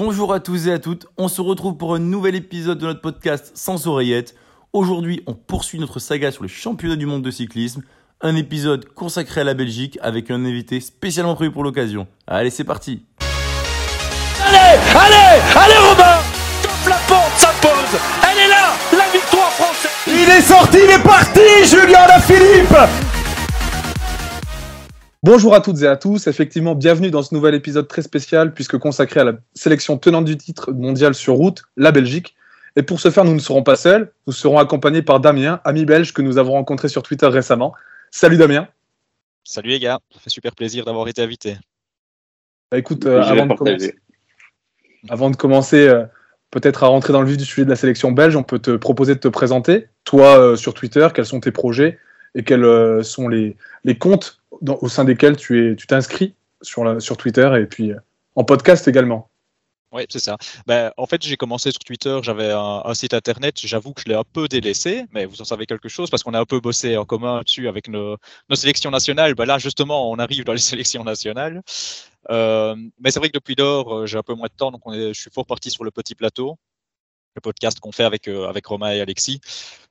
Bonjour à tous et à toutes, on se retrouve pour un nouvel épisode de notre podcast Sans oreillette. Aujourd'hui, on poursuit notre saga sur les championnats du monde de cyclisme, un épisode consacré à la Belgique avec un invité spécialement prévu pour l'occasion. Allez, c'est parti. Allez, allez, allez Robin. Top la porte s'impose Elle est là, la victoire française. Il est sorti, il est parti, Julien Philippe Bonjour à toutes et à tous, effectivement, bienvenue dans ce nouvel épisode très spécial puisque consacré à la sélection tenante du titre mondial sur route, la Belgique. Et pour ce faire, nous ne serons pas seuls, nous serons accompagnés par Damien, ami belge que nous avons rencontré sur Twitter récemment. Salut Damien. Salut les gars, ça fait super plaisir d'avoir été invité. Bah, écoute, euh, avant, de commencer, avant, de commencer, euh, peut-être à rentrer dans le vif du sujet de la sélection belge, on peut te proposer de te présenter. Toi, euh, sur Twitter, quels sont tes projets et quels sont les, les comptes au sein desquels tu es, tu t'inscris sur, sur Twitter et puis euh, en podcast également. Oui, c'est ça. Ben, en fait, j'ai commencé sur Twitter, j'avais un, site internet, j'avoue que je l'ai un peu délaissé, mais vous en savez quelque chose parce qu'on a un peu bossé en commun dessus avec nos, nos sélections nationales. Ben là, justement, on arrive dans les sélections nationales. Euh, mais c'est vrai que depuis lors, euh, j'ai un peu moins de temps, donc je suis fort parti sur le petit plateau, le podcast qu'on fait avec, avec Romain et Alexis.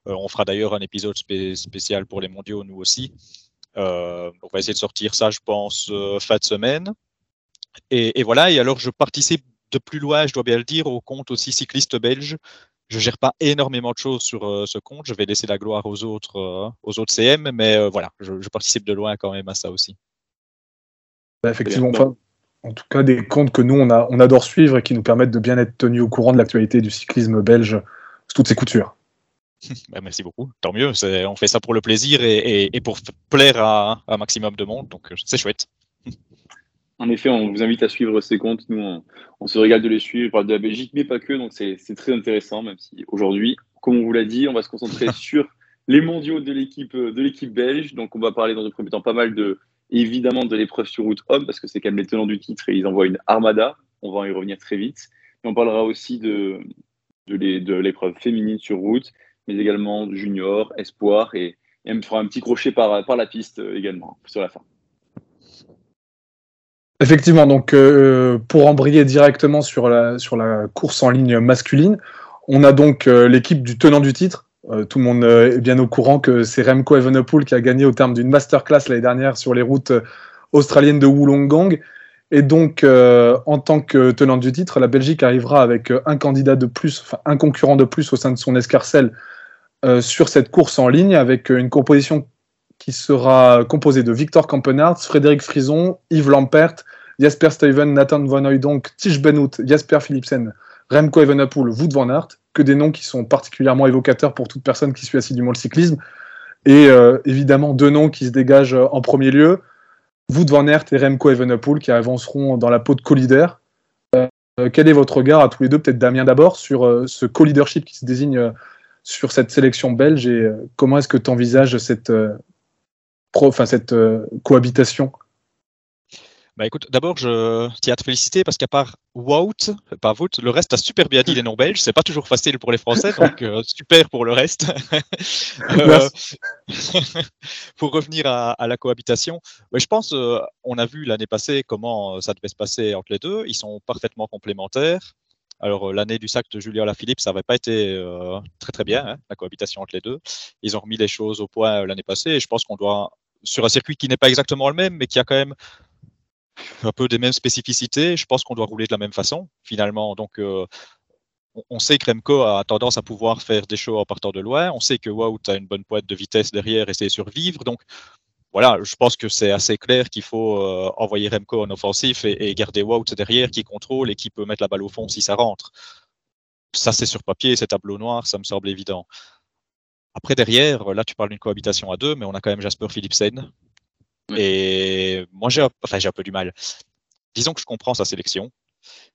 on fera d'ailleurs un épisode spécial pour les mondiaux, nous aussi. Euh, on va essayer de sortir ça, je pense, euh, fin de semaine. Et, voilà, et alors je participe de plus loin, je dois bien le dire, au compte aussi cycliste belge. Je gère pas énormément de choses sur euh, ce compte. Je vais laisser la gloire aux autres, aux autres CM, mais voilà, je, participe de loin quand même à ça aussi. Bah, effectivement, en tout cas, des comptes que nous on, on adore suivre et qui nous permettent de bien être tenus au courant de l'actualité du cyclisme belge sous toutes ses coutures. Bah, merci beaucoup. Tant mieux. On fait ça pour le plaisir et, pour plaire à, un maximum de monde. Donc, c'est chouette. En effet, on vous invite à suivre ces comptes. Nous, on, se régale de les suivre. On parle de la Belgique, mais pas que. Donc, c'est très intéressant, même si aujourd'hui, comme on vous l'a dit, on va se concentrer sur les mondiaux de l'équipe de l'équipe belge. Donc, on va parler dans un premier temps pas mal de, évidemment, de l'épreuve sur route homme, parce que c'est quand même les tenants du titre et ils envoient une armada. On va y revenir très vite. Et on parlera aussi de, de l'épreuve féminine sur route mais également junior, espoir, et, et me fera un petit crochet par, par la piste euh, également sur la fin. Effectivement, donc euh, pour embrayer directement sur la, sur la course en ligne masculine, on a donc euh, l'équipe du tenant du titre. tout le monde est bien au courant que c'est Remco Evenepoel qui a gagné au terme d'une masterclass l'année dernière sur les routes australiennes de Wollongong. Et donc, en tant que tenant du titre, la Belgique arrivera avec un candidat de plus, enfin un concurrent de plus au sein de son escarcelle euh, sur cette course en ligne avec une composition qui sera composée de Victor Kampenarts, Frédéric Frison, Yves Lampert, Jasper Steven, Nathan Van Hooydonk, Tige Benoot, Jasper Philipsen, Remco Evenepoel, Wout van Aert, que des noms qui sont particulièrement évocateurs pour toute personne qui suit assidûment le cyclisme. Et euh, évidemment, deux noms qui se dégagent en premier lieu, Wout van Aert et Remco Evenepoel, qui avanceront dans la peau de co-leader. Euh, quel est votre regard à tous les deux, peut-être Damien d'abord, sur ce co-leadership qui se désigne sur cette sélection belge et euh, comment est-ce que tu envisages cette, euh, cette euh, cohabitation? Bah écoute, d'abord, je tiens à te féliciter parce qu'à part Wout, pas Wout, le reste a super bien dit les noms belges. C'est pas toujours facile pour les Français, donc super pour le reste. pour revenir à, la cohabitation, je pense, on a vu l'année passée comment ça devait se passer entre les deux. Ils sont parfaitement complémentaires. Alors, euh, l'année du sac de Julien Lafilippe, ça n'avait pas été euh, très très bien, hein, la cohabitation entre les deux. Ils ont remis les choses au point euh, l'année passée et je pense qu'on doit, sur un circuit qui n'est pas exactement le même, mais qui a quand même un peu des mêmes spécificités, je pense qu'on doit rouler de la même façon, finalement. Donc, on sait que Remco a tendance à pouvoir faire des shows en partant de loin. On sait que Wout a une bonne pointe de vitesse derrière et sait survivre. Donc, voilà, je pense que c'est assez clair qu'il faut euh, envoyer Remco en offensif et, garder Wout derrière qui contrôle et qui peut mettre la balle au fond si ça rentre. Ça, c'est sur papier, c'est tableau noir, ça me semble évident. Après, derrière, là, tu parles d'une cohabitation à deux, mais on a quand même Jasper Philipsen. Et moi, j'ai enfin, un peu du mal. Disons que je comprends sa sélection.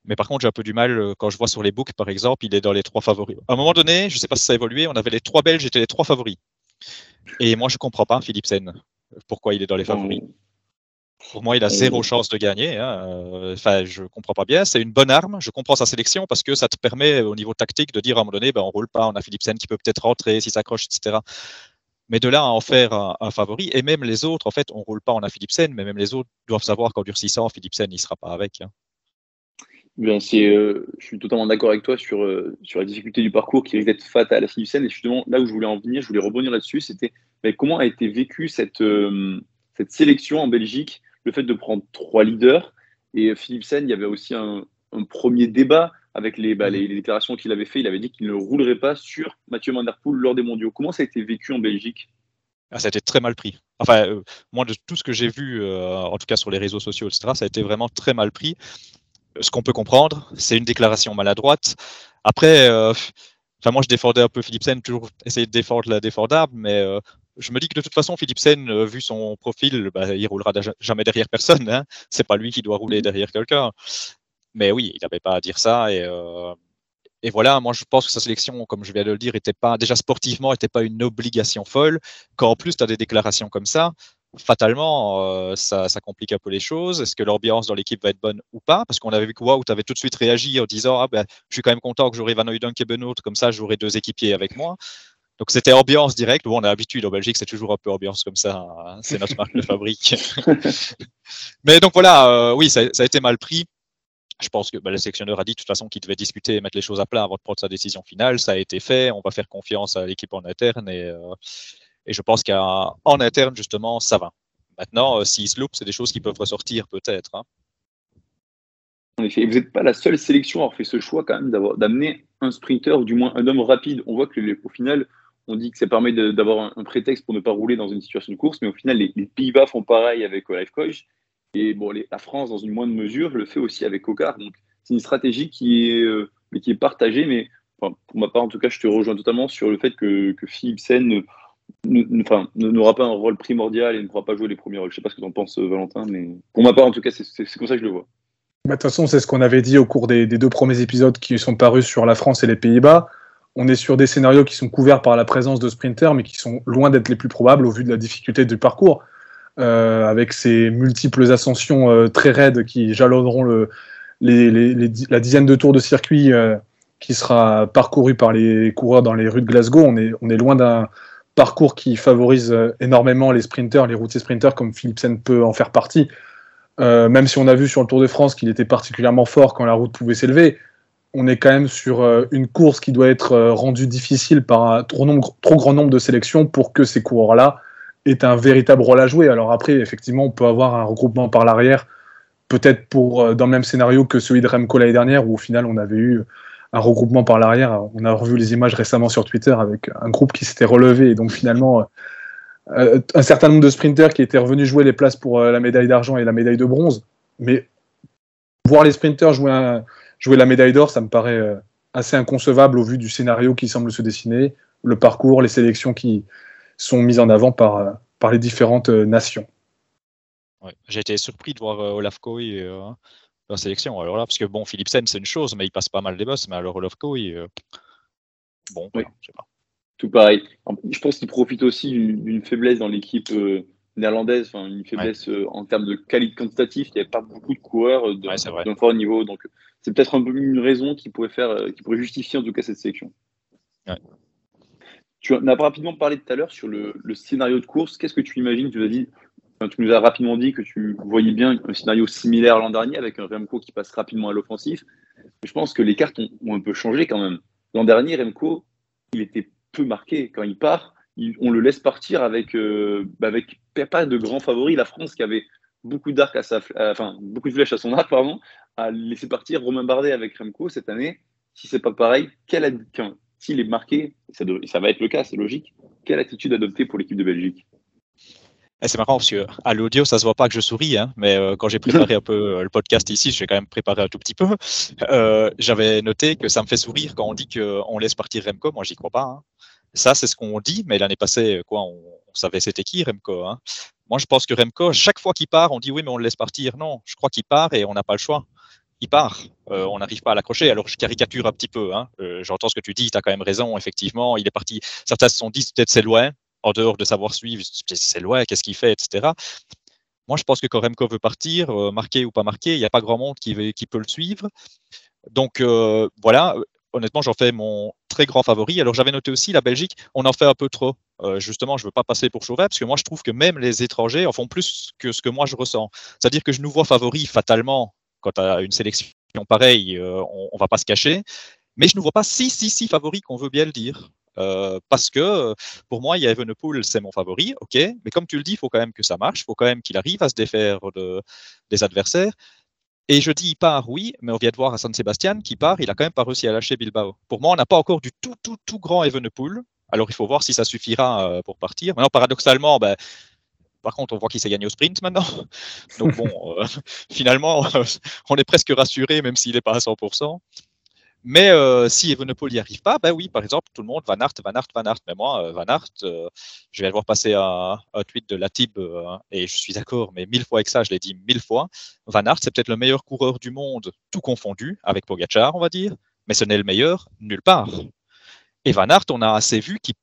Mais par contre, j'ai un peu du mal euh, quand je vois sur les books, par exemple, il est dans les trois favoris. À un moment donné, je ne sais pas si ça a évolué, on avait les trois Belges étaient les trois favoris. Et moi, je ne comprends pas Philipsen pourquoi il est dans les favoris. Pour moi, il a zéro chance de gagner. Hein. Enfin, je comprends pas bien. C'est une bonne arme. Je comprends sa sélection parce que ça te permet, au niveau tactique, de dire à un moment donné, ben, on roule pas, on a Philipsen qui peut peut-être rentrer s'il s'accroche, etc. Mais de là à en faire un, favori, et même les autres, en fait, on roule pas, on a Philipsen, mais même les autres doivent savoir qu'en durcissant, Philipsen, il sera pas avec. Hein. Bien, euh, je suis totalement d'accord avec toi sur, euh, sur la difficulté du parcours qui risque d'être fatale à Philipsen. Et justement, là où je voulais en venir, je voulais rebondir là-dessus, c'était comment a été vécue cette, euh, cette sélection en Belgique, le fait de prendre trois leaders? Et Philipsen, il y avait aussi un, premier débat avec les, bah, les, déclarations qu'il avait fait. Il avait dit qu'il ne roulerait pas sur Mathieu Van lors des mondiaux. Comment ça a été vécu en Belgique? Ah, ça a été très mal pris. Enfin, moi, de tout ce que j'ai vu, en tout cas sur les réseaux sociaux, etc., ça a été vraiment très mal pris ce qu'on peut comprendre, c'est une déclaration maladroite. Après, euh, moi je défendais un peu Philipsen, toujours essayer de défendre la défendable, mais euh, je me dis que de toute façon, Philipsen, euh, vu son profil, bah, il roulera jamais derrière personne. Hein. C'est pas lui qui doit rouler derrière quelqu'un. Mais oui, il n'avait pas à dire ça. Et, et voilà, moi je pense que sa sélection, comme je viens de le dire, était pas déjà sportivement, n'était pas une obligation folle. Quand en plus tu as des déclarations comme ça, fatalement, euh, ça, complique un peu les choses. Est-ce que l'ambiance dans l'équipe va être bonne ou pas? Parce qu'on avait vu que Wout avait tout de suite réagi en disant ah, ben, Je suis quand même content que j'aurai Van Oudonk et Benoît, comme ça j'aurai deux équipiers avec moi. Donc c'était ambiance directe. Bon, on a l'habitude en Belgique, c'est toujours un peu ambiance comme ça. Hein. C'est notre marque de fabrique. Mais donc voilà, euh, oui, ça, a été mal pris. Je pense que bah, le sélectionneur a dit de toute façon qu'il devait discuter et mettre les choses à plat avant de prendre sa décision finale. Ça a été fait. On va faire confiance à l'équipe en interne et, euh, et je pense qu'en interne, justement, ça va. Maintenant, euh, s'ils se loupent, c'est des choses qui peuvent ressortir peut-être. Hein. En effet, vous n'êtes pas la seule sélection à avoir fait ce choix quand même d'amener un sprinter ou du moins un homme rapide. On voit que au final, on dit que ça permet d'avoir un, prétexte pour ne pas rouler dans une situation de course, mais au final, les, Pays-Bas font pareil avec Olaf Koch. Et bon, la France, dans une moindre mesure, le fait aussi avec Okar. Donc, c'est une stratégie qui est, euh, qui est partagée, mais pour ma part, en tout cas, je te rejoins totalement sur le fait que, que Philipsen n'aura pas un rôle primordial et ne pourra pas jouer les premiers rôles. Je ne sais pas ce que tu en penses, euh, Valentin, mais pour ma part, en tout cas, c'est comme ça que je le vois. Bah, de toute façon, c'est ce qu'on avait dit au cours des, deux premiers épisodes qui sont parus sur la France et les Pays-Bas. On est sur des scénarios qui sont couverts par la présence de sprinters, mais qui sont loin d'être les plus probables au vu de la difficulté du parcours. Euh, avec ces multiples ascensions euh, très raides qui jalonneront la dizaine de tours de circuit qui sera parcouru par les coureurs dans les rues de Glasgow, on est, loin d'un parcours qui favorise euh, énormément les sprinters, les routiers sprinters, comme Philipsen peut en faire partie. Euh, même si on a vu sur le Tour de France qu'il était particulièrement fort quand la route pouvait s'élever, on est quand même sur euh, une course qui doit être rendue difficile par un trop, grand nombre de sélections pour que ces coureurs-là aient un véritable rôle à jouer. Alors après, effectivement, on peut avoir un regroupement par l'arrière, peut-être pour dans le même scénario que celui de Remco l'année dernière, où au final on avait eu un regroupement par l'arrière. On a revu les images récemment sur Twitter avec un groupe qui s'était relevé et donc finalement euh, un certain nombre de sprinters qui étaient revenus jouer les places pour euh, la médaille d'argent et la médaille de bronze. Mais voir les sprinters jouer, jouer la médaille d'or, ça me paraît euh, assez inconcevable au vu du scénario qui semble se dessiner, le parcours, les sélections qui sont mises en avant par, par les différentes nations. J'ai été surpris de voir Olaf Koy la sélection. Alors là, parce que bon, Philipsen, c'est une chose, mais il passe pas mal des boss. Mais alors, il, euh, bon, oui. je sais pas. Tout pareil. Je pense qu'il profite aussi d'une faiblesse dans l'équipe euh, néerlandaise, enfin, une faiblesse euh, en termes de qualité quantitative. Il n'y avait pas beaucoup de coureurs d'un fort niveau. Donc, c'est peut-être un peu une raison qui pourrait, faire, qui pourrait justifier en tout cas cette sélection. Tu en as rapidement parlé tout à l'heure sur le, le, scénario de course. Qu'est-ce que tu imagines? Tu as dit tu nous as rapidement dit que tu voyais bien un scénario similaire l'an dernier avec un Remco qui passe rapidement à l'offensif. Je pense que les cartes ont, un peu changé quand même. L'an dernier, Remco, il était peu marqué. Quand il part, on le laisse partir avec, euh, avec pas de grands favoris. La France qui avait beaucoup d'arcs à sa, enfin beaucoup de flèches à son arc, pardon, a laissé partir Romain Bardet avec Remco cette année. Si c'est pas pareil, s'il est marqué, ça, va être le cas, c'est logique. Quelle attitude adopter pour l'équipe de Belgique? Eh, c'est marrant parce que l'audio, ça se voit pas que je souris, hein, mais euh, quand j'ai préparé un peu euh, le podcast ici, j'ai quand même préparé un tout petit peu. Euh, j'avais noté que ça me fait sourire quand on dit qu'on laisse partir Remco. Moi, j'y crois pas. Hein. Ça, c'est ce qu'on dit, mais l'année passée, quoi, on, savait c'était qui Remco. Hein. Moi, je pense que Remco, chaque fois qu'il part, on dit oui, mais on le laisse partir. Non, je crois qu'il part et on n'a pas le choix. Il part. on n'arrive pas à l'accrocher. Alors, je caricature un petit peu. Hein. J'entends ce que tu dis. Tu as quand même raison. Effectivement, il est parti. Certains se sont dit peut-être c'est loin en dehors de savoir suivre, c'est loin, qu'est-ce qu'il fait, etc. Moi, je pense que quand Remco veut partir, euh, marqué ou pas marqué, il n'y a pas grand monde qui, qui peut le suivre. Donc euh, voilà, honnêtement, j'en fais mon très grand favori. Alors j'avais noté aussi la Belgique, on en fait un peu trop. Euh, justement, je ne veux pas passer pour Chauvet, parce que moi je trouve que même les étrangers en font plus que ce que moi je ressens. C'est-à-dire que je nous vois favoris fatalement quand as une sélection pareils, on, on va pas se cacher. Mais je ne vois pas si, si, si favori qu'on veut bien le dire. Euh, parce que pour moi, il y a Evenepoel, c'est mon favori, ok, mais comme tu le dis, il faut quand même que ça marche, il faut quand même qu'il arrive à se défaire de, des adversaires. Et je dis il part, oui, mais on vient de voir à San Sebastian qui part, il a quand même pas réussi à lâcher Bilbao. Pour moi, on n'a pas encore du tout, tout, tout grand Evenepoel. Alors il faut voir si ça suffira euh, pour partir. Maintenant, paradoxalement, ben, par contre, on voit qu'il s'est gagné au sprint maintenant. Donc bon, euh, finalement, on est presque rassuré, même s'il n'est pas à 100%. Mais euh, si Evenepoel n'y arrive pas, ben oui, par exemple, tout le monde, Van Aert, Van Aert, Van Aert. Mais moi, Van Aert, euh, je vais voir passer un, tweet de Latib, et je suis d'accord, mais mille fois avec ça, je l'ai dit mille fois. Van Aert, c'est peut-être le meilleur coureur du monde, tout confondu, avec Pogacar, on va dire, mais ce n'est le meilleur nulle part. Et Van Aert, on a assez vu qu'il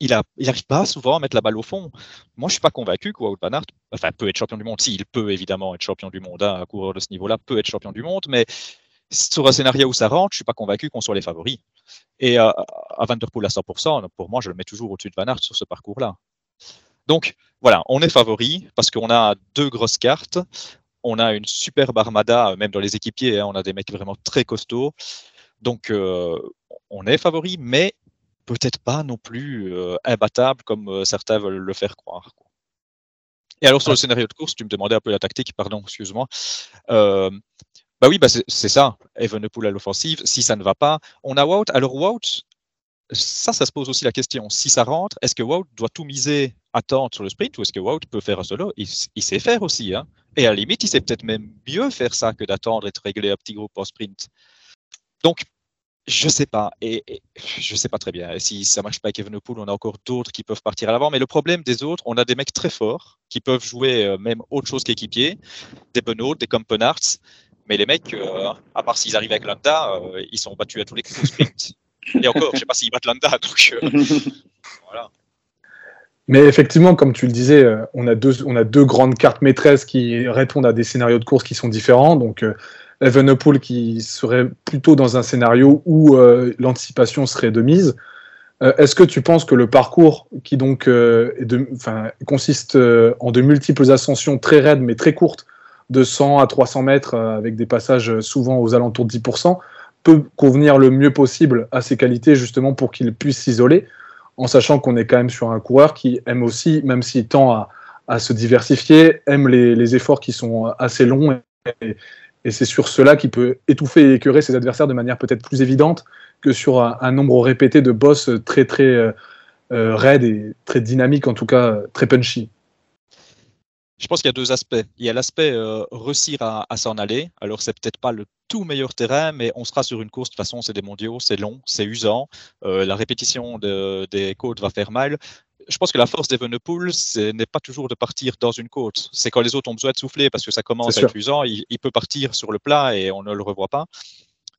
il n'arrive pas souvent à mettre la balle au fond. Moi, je suis pas convaincu que Van Aert, enfin, peut être champion du monde. Si, il peut évidemment être champion du monde. Hein, un coureur de ce niveau-là peut être champion du monde, mais sur un scénario où ça rentre, je suis pas convaincu qu'on soit les favoris. Et euh, à Van Der Poel à 100%, pour moi, je le mets toujours au-dessus de Van Aert sur ce parcours-là. Donc voilà, on est favori parce qu'on a deux grosses cartes. On a une superbe armada, même dans les équipiers, hein, on a des mecs vraiment très costauds. Donc euh, on est favori, mais peut-être pas non plus euh, imbattable comme euh, certains veulent le faire croire. Quoi. Et alors sur le scénario de course, tu me demandais un peu la tactique, pardon, excuse-moi. Euh, bah oui, bah c'est ça. Evenepoel à l'offensive. Si ça ne va pas, on a Wout. Alors Wout, ça, ça se pose aussi la question. Si ça rentre, est-ce que Wout doit tout miser, attendre sur le sprint, ou est-ce que Wout peut faire un solo? Il, sait faire aussi. Hein. Et à la limite, il sait peut-être même mieux faire ça que d'attendre et de régler un petit groupe en sprint. Donc, je sais pas. Et, et, je sais pas très bien. Et si ça marche pas avec Evenepoel, on a encore d'autres qui peuvent partir à l'avant. Mais le problème des autres, on a des mecs très forts qui peuvent jouer euh, même autre chose qu'équipier. Des Benoît, des Compenarts. Mais les mecs, euh, à part s'ils arrivent avec Landa, euh, ils sont battus à tous les coups au sprint. Et encore, je sais pas s'ils battent. Donc, euh, voilà. Mais effectivement, comme tu le disais, on a deux, on a deux grandes cartes maîtresses qui répondent à des scénarios de course qui sont différents. Donc, euh, Evenepoel qui serait plutôt dans un scénario où euh, l'anticipation serait de mise. Euh, Est-ce que tu penses que le parcours, qui donc euh, consiste en de multiples ascensions très raides mais très courtes, de 100 à 300 mètres, avec des passages souvent aux alentours de 10%, peut convenir le mieux possible à ses qualités justement pour qu'il puisse s'isoler en sachant qu'on est quand même sur un coureur qui aime aussi, même s'il tend à, se diversifier, aime les, efforts qui sont assez longs. Et c'est sur cela qu'il peut étouffer et écœurer ses adversaires de manière peut-être plus évidente que sur un, nombre répété de boss très très euh, raide et très dynamique, en tout cas très punchy. Je pense qu'il y a deux aspects. Il y a l'aspect euh, réussir à, s'en aller. Alors, c'est peut-être pas le tout meilleur terrain, mais on sera sur une course. De toute façon, c'est des mondiaux, c'est long, c'est usant. Euh, la répétition de, des côtes va faire mal. Je pense que la force d'Evenepoel, ce n'est pas toujours de partir dans une côte. C'est quand les autres ont besoin de souffler parce que ça commence à être usant, il, il, peut partir sur le plat et on ne le revoit pas.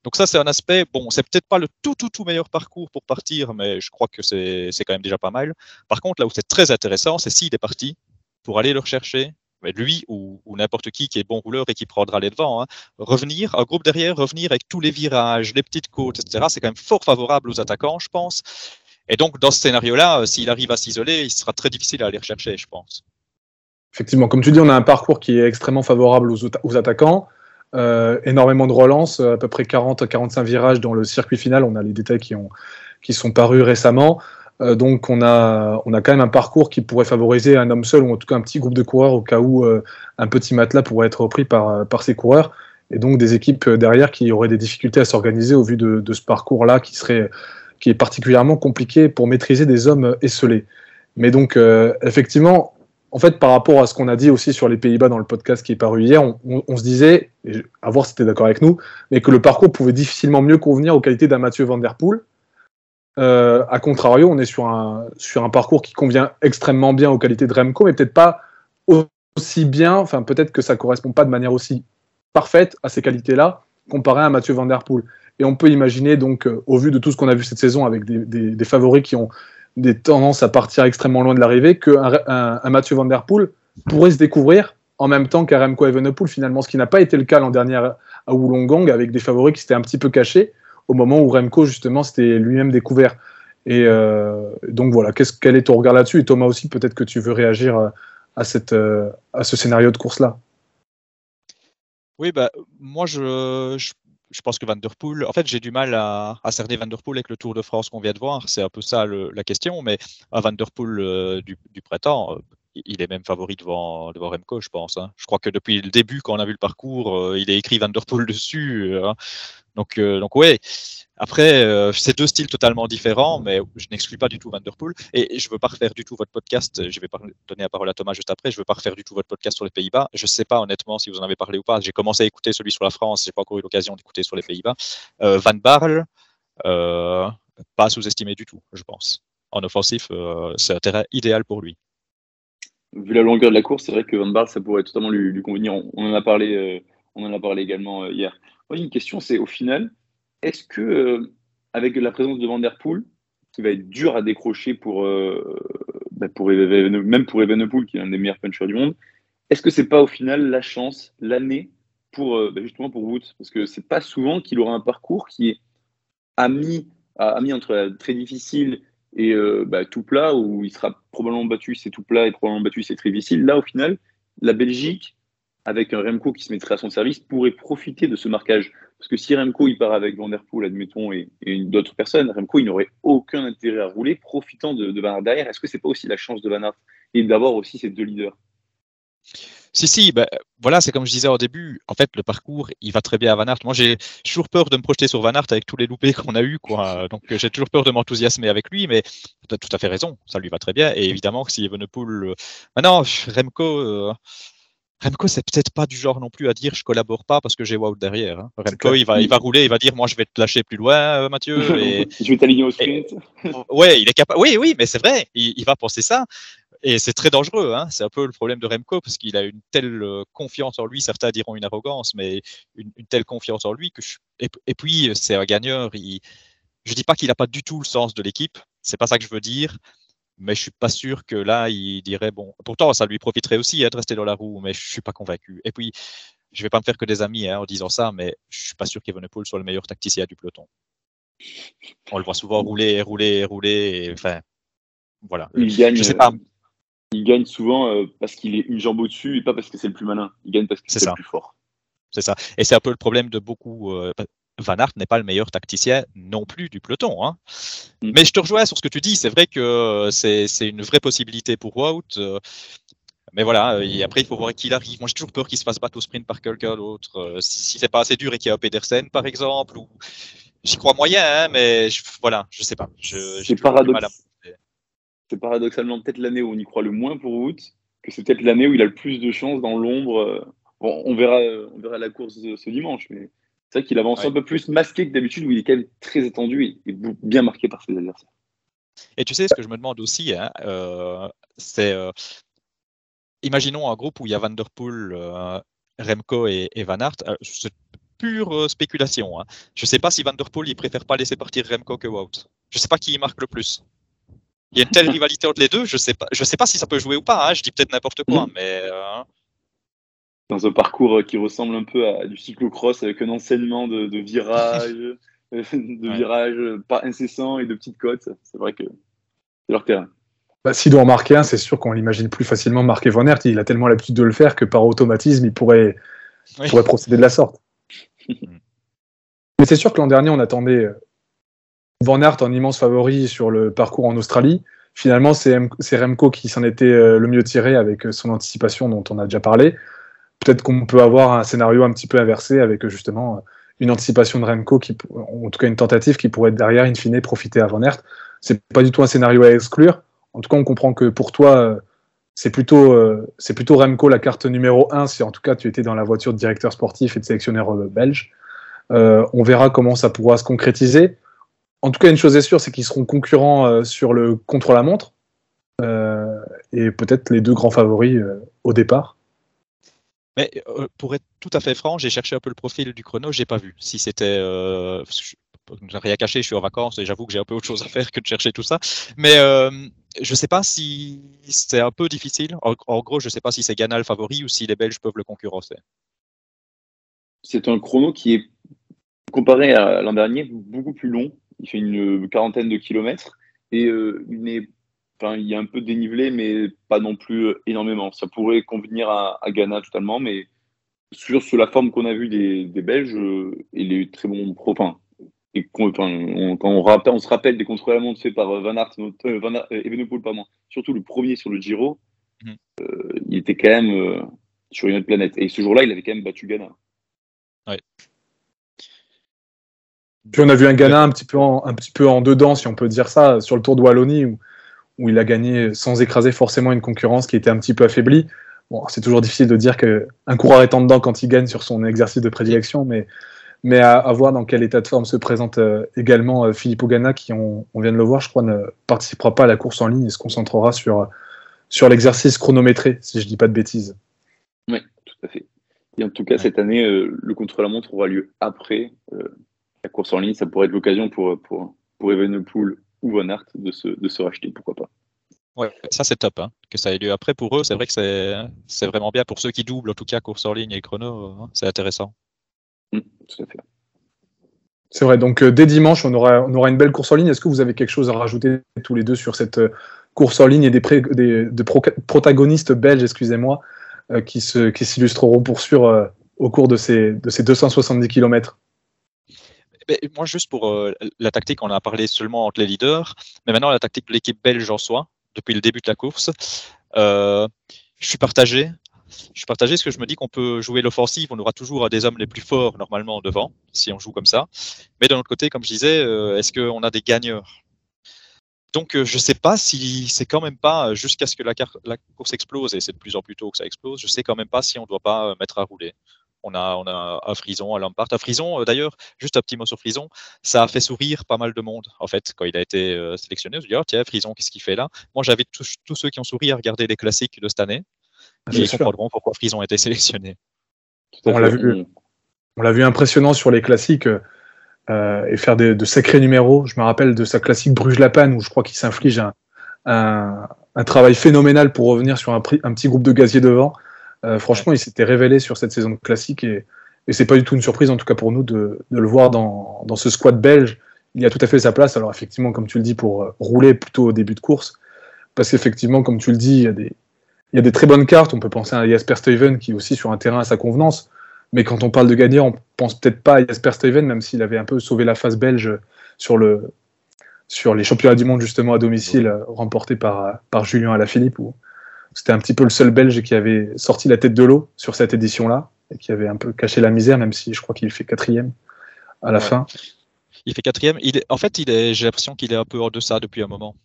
Donc ça, c'est un aspect, bon, c'est peut-être pas le tout, tout, tout meilleur parcours pour partir, mais je crois que c'est quand même déjà pas mal. Par contre, là où c'est très intéressant, c'est s'il est parti, pour aller le rechercher, lui ou, ou n'importe qui qui est bon rouleur et qui prendra les devants, hein, revenir, un groupe derrière, revenir avec tous les virages, les petites côtes, etc., c'est quand même fort favorable aux attaquants, je pense. Et donc, dans ce scénario-là, s'il arrive à s'isoler, il sera très difficile à aller rechercher, je pense. Effectivement, comme tu dis, on a un parcours qui est extrêmement favorable aux, attaquants. Euh, énormément de relances, à peu près 40 à 45 virages dans le circuit final. On a les détails qui, ont, qui sont parus récemment. Euh, donc on a, quand même un parcours qui pourrait favoriser un homme seul ou en tout cas un petit groupe de coureurs au cas où euh, un petit matelas pourrait être repris par, ces coureurs. Et donc des équipes derrière qui auraient des difficultés à s'organiser au vu de ce parcours-là qui, serait, qui est particulièrement compliqué pour maîtriser des hommes esselés. Mais donc euh, effectivement, en fait, par rapport à ce qu'on a dit aussi sur les Pays-Bas dans le podcast qui est paru hier, on, se disait, et à voir si tu d'accord avec nous, mais que le parcours pouvait difficilement mieux convenir aux qualités d'un Mathieu Van Der Poel. Euh, a contrario, on est sur un, sur un parcours qui convient extrêmement bien aux qualités de Remco, mais peut-être pas aussi bien, enfin peut-être que ça correspond pas de manière aussi parfaite à ces qualités-là, comparé à Mathieu Van Der Poel. Et on peut imaginer donc, euh, au vu de tout ce qu'on a vu cette saison avec des, favoris qui ont des tendances à partir extrêmement loin de l'arrivée, qu'un un, un Mathieu Van Der Poel pourrait se découvrir en même temps qu'un Remco Evenepoel finalement, ce qui n'a pas été le cas l'an dernier à Wollongong avec des favoris qui s'étaient un petit peu cachés au moment où Remco justement s'était lui-même découvert. Et euh, donc voilà, qu est quel est ton regard là-dessus? Et Thomas aussi, peut-être que tu veux réagir à, cette, ce scénario de course-là. Oui, bah, moi, je, je pense que Van Der Poel, en fait, j'ai du mal à, à, cerner Van Der Poel avec le Tour de France qu'on vient de voir. C'est un peu ça la question. Mais à Van Der Poel euh, du, du, printemps, euh, il est même favori devant, devant Remco, je pense. Hein. Je crois que depuis le début, quand on a vu le parcours, euh, il est écrit Van Der Poel dessus. Hein. Donc, euh, donc ouais. Après, euh, c'est deux styles totalement différents, mais je n'exclus pas du tout Van Der Poel. Et je ne veux pas refaire du tout votre podcast. Je vais donner la parole à Thomas juste après. Je ne veux pas refaire du tout votre podcast sur les Pays-Bas. Je ne sais pas honnêtement si vous en avez parlé ou pas. J'ai commencé à écouter celui sur la France. J'ai pas encore eu l'occasion d'écouter sur les Pays-Bas. Euh, Van Barle, euh, pas sous-estimé du tout, je pense. En offensif, c'est un terrain idéal pour lui. Vu la longueur de la course, c'est vrai que Van Barle, ça pourrait totalement lui, convenir. On, on, en a parlé, on en a parlé également hier. Moi, une question, c'est au final, est-ce que, euh, avec la présence de Van Der Poel, qui va être dur à décrocher pour, euh, bah pour même pour Evenepoel, qui est un des meilleurs punchers du monde, est-ce que c'est pas au final la chance, l'année pour euh, bah justement pour Wood Parce que c'est pas souvent qu'il aura un parcours qui est à, mis entre très difficile et euh, bah, tout plat, où il sera probablement battu, c'est tout plat, et probablement battu, c'est très difficile. Là, au final, la Belgique, avec un Remco qui se mettrait à son service, pourrait profiter de ce marquage. Parce que si Remco il part avec Van Der Poel, admettons, et, et d'autres personnes, Remco il n'aurait aucun intérêt à rouler, profitant de, de Van Aert derrière. Est-ce que c'est pas aussi la chance de Van Aert et d'avoir aussi ces deux leaders? Si, si, ben, voilà, c'est comme je disais au début. En fait, le parcours, il va très bien à Van Aert. Moi, j'ai toujours peur de me projeter sur Van Aert avec tous les loupés qu'on a eu, quoi. Donc, j'ai toujours peur de m'enthousiasmer avec lui, mais tu as tout à fait raison. Ça lui va très bien. Et évidemment, si Evenepoel, euh... maintenant, Remco, euh... Remco, c'est peut-être pas du genre non plus à dire je collabore pas parce que j'ai Wout derrière. Hein. Remco, il va, il va rouler, il va dire moi je vais te lâcher plus loin, euh, Mathieu. Et, je vais t'aligner au sprint. Et, ouais, il est capable. Oui, oui, mais c'est vrai, il, il, va penser ça. Et c'est très dangereux. Hein. C'est un peu le problème de Remco parce qu'il a une telle euh, confiance en lui. Certains diront une arrogance, mais une, une telle confiance en lui que. Je... Et, et, puis c'est un gagneur. Il... Je dis pas qu'il a pas du tout le sens de l'équipe. C'est pas ça que je veux dire mais je suis pas sûr que là, il dirait bon. Pourtant, ça lui profiterait aussi hein, de rester dans la roue, mais je suis pas convaincu. Et puis, je vais pas me faire que des amis hein, en disant ça, mais je suis pas sûr qu'Evenepoel soit le meilleur tacticien du peloton. On le voit souvent rouler, rouler, rouler, et, enfin, voilà. Il gagne. Je sais pas. Il gagne souvent euh, parce qu'il est une jambe au-dessus et pas parce que c'est le plus malin. Il gagne parce que c'est le plus fort. C'est ça. Et c'est un peu le problème de beaucoup. Euh, Van Aert n'est pas le meilleur tacticien non plus du peloton. Hein. Mm. Mais je te rejoins sur ce que tu dis. C'est vrai que c'est une vraie possibilité pour Wout. Mais voilà, et après, il faut voir qui arrive. Moi, j'ai toujours peur qu'il se fasse battre au sprint par quelqu'un d'autre. Si, si c'est pas assez dur et qu'il y a Pedersen, par exemple, ou j'y crois moyen, hein, mais je, voilà, je sais pas. C'est paradoxalement peut-être l'année où on y croit le moins pour Wout, que c'est peut-être l'année où il a le plus de chance dans l'ombre. Bon, on verra, on verra la course ce dimanche, mais c'est vrai qu'il avance ouais. un peu plus masqué que d'habitude, où il est quand même très attendu et bien marqué par ses adversaires. Et tu sais, ce que je me demande aussi, hein, euh, c'est, euh, imaginons un groupe où il y a Van Der Poel, euh, Remco et, et, Van Aert. C'est pure spéculation. Hein. Je ne sais pas si Van Der Poel, il préfère pas laisser partir Remco que Wout. Je ne sais pas qui marque le plus. Il y a une telle rivalité entre les deux, je ne sais pas. Je sais pas si ça peut jouer ou pas. Hein. Je dis peut-être n'importe quoi, Mm. mais dans un parcours qui ressemble un peu à du cyclocross avec un enseignement de, de virages, de ouais. virages pas incessants et de petites côtes. C'est vrai que c'est leur terrain. Bah, S'il doit en marquer un, c'est sûr qu'on l'imagine plus facilement marquer Van Aert. Il a tellement l'habitude de le faire que par automatisme, il pourrait, oui. pourrait procéder de la sorte. Mais c'est sûr que l'an dernier, on attendait Van Aert en immense favori sur le parcours en Australie. Finalement, c'est Remco qui s'en était euh, le mieux tiré avec son anticipation dont on a déjà parlé peut-être qu'on peut avoir un scénario un petit peu inversé avec justement une anticipation de Remco, qui, en tout cas une tentative qui pourrait derrière, in fine, profiter à Van Aert. C'est pas du tout un scénario à exclure. En tout cas, on comprend que pour toi, c'est plutôt, c'est plutôt Remco la carte numéro 1, si en tout cas tu étais dans la voiture de directeur sportif et de sélectionneur belge. Euh, on verra comment ça pourra se concrétiser. En tout cas, une chose est sûre, c'est qu'ils seront concurrents sur le contre-la-montre. Euh, et peut-être les deux grands favoris euh, au départ. Mais euh, pour être tout à fait franc, j'ai cherché un peu le profil du chrono, j'ai pas vu si c'était. Euh, rien caché, je suis en vacances et j'avoue que j'ai un peu autre chose à faire que de chercher tout ça. Mais euh, je sais pas si c'est un peu difficile. En, en, gros, je sais pas si c'est Ghana le favori ou si les Belges peuvent le concurrencer. C'est un chrono qui est comparé à l'an dernier beaucoup plus long. Il fait une quarantaine de kilomètres et euh, il n'est Enfin, il y a un peu dénivelé, mais pas non plus énormément. Ça pourrait convenir à, à Ghana totalement, mais sur, sur la forme qu'on a vue des, des Belges et les très bons pro, enfin, et quand, on, quand on, rappelle, on, se rappelle des contrôles à montre faits par Van Aert, euh, Van Aert Evenepoel, pardon, surtout le premier sur le Giro, mm. euh, il était quand même euh, sur une autre planète. Et ce jour-là, il avait quand même battu Ghana. Ouais. Puis on a vu un Ghana un petit, peu en, un petit peu en dedans, si on peut dire ça, sur le Tour de Wallonie, où, où il a gagné sans écraser forcément une concurrence qui était un petit peu affaiblie. C'est toujours difficile de dire qu'un coureur est en dedans quand il gagne sur son exercice de prédilection, mais, à, voir dans quel état de forme se présente euh, également euh, Philippe Ogana, qui, on, vient de le voir, je crois, ne participera pas à la course en ligne et se concentrera sur, l'exercice chronométré, si je ne dis pas de bêtises. Oui, tout à fait. Et en tout cas, cette année, euh, le contre-la-montre aura lieu après la course en ligne. Ça pourrait être l'occasion pour, pour, pour ou Van Aert de se, de se racheter, pourquoi pas. Ouais, ça c'est top, hein. que ça ait lieu après pour eux. C'est vrai que c'est vraiment bien pour ceux qui doublent, en tout cas course en ligne et chrono, hein. c'est intéressant. Mmh, tout à fait. C'est vrai, donc euh, dès dimanche, on aura, on aura une belle course en ligne. Est-ce que vous avez quelque chose à rajouter tous les deux sur cette euh, course en ligne et des, des de protagonistes belges, excusez-moi, euh, qui s'illustreront pour sûr au cours de ces, de ces 270 km moi, juste pour la tactique, on a parlé seulement entre les leaders, mais maintenant la tactique de l'équipe belge en soi, depuis le début de la course. Euh, je suis partagé. Je suis partagé parce que je me dis qu'on peut jouer l'offensive. On aura toujours des hommes les plus forts normalement devant si on joue comme ça. Mais d'un autre côté, comme je disais, euh, est-ce qu'on a des gagneurs? Donc, euh, je ne sais pas si c'est quand même pas jusqu'à ce que la, la, course explose, et c'est de plus en plus tôt que ça explose, je sais quand même pas si on ne doit pas mettre à rouler. On a, on a un Frison, à Lampard. À Frison, euh, d'ailleurs, juste un petit mot sur Frison, ça a fait sourire pas mal de monde, en fait, quand il a été euh, sélectionné. Je me dis, oh, tiens, Frison, qu'est-ce qu'il fait là? Moi, j'invite tous, tous, ceux qui ont souri à regarder les classiques de cette année. Ah, et ils comprendront pourquoi Frison a été sélectionné. On l'a vu, on l'a vu impressionnant sur les classiques euh, et faire de sacrés numéros. Je me rappelle de sa classique Bruges-la-Panne où je crois qu'il s'inflige un, un, travail phénoménal pour revenir sur un, un petit groupe de gaziers devant. Euh, franchement, il s'était révélé sur cette saison classique et, et c'est pas du tout une surprise, en tout cas pour nous, de, le voir dans, ce squad belge. Il a tout à fait sa place. Alors, effectivement, comme tu le dis, pour euh, rouler plutôt au début de course. Parce qu'effectivement, comme tu le dis, il y, a des, il y a des très bonnes cartes. On peut penser à Jasper Steven qui est aussi sur un terrain à sa convenance. Mais quand on parle de gagner, on pense peut-être pas à Jasper Steven, même s'il avait un peu sauvé la face belge sur, le, sur les championnats du monde justement à domicile, remportés par, par Julien Alaphilippe, où, c'était un petit peu le seul Belge qui avait sorti la tête de l'eau sur cette édition-là et qui avait un peu caché la misère, même si je crois qu'il fait quatrième à la fin. Il fait quatrième. Il est, en fait, il est, j'ai l'impression qu'il est un peu hors de ça depuis un moment.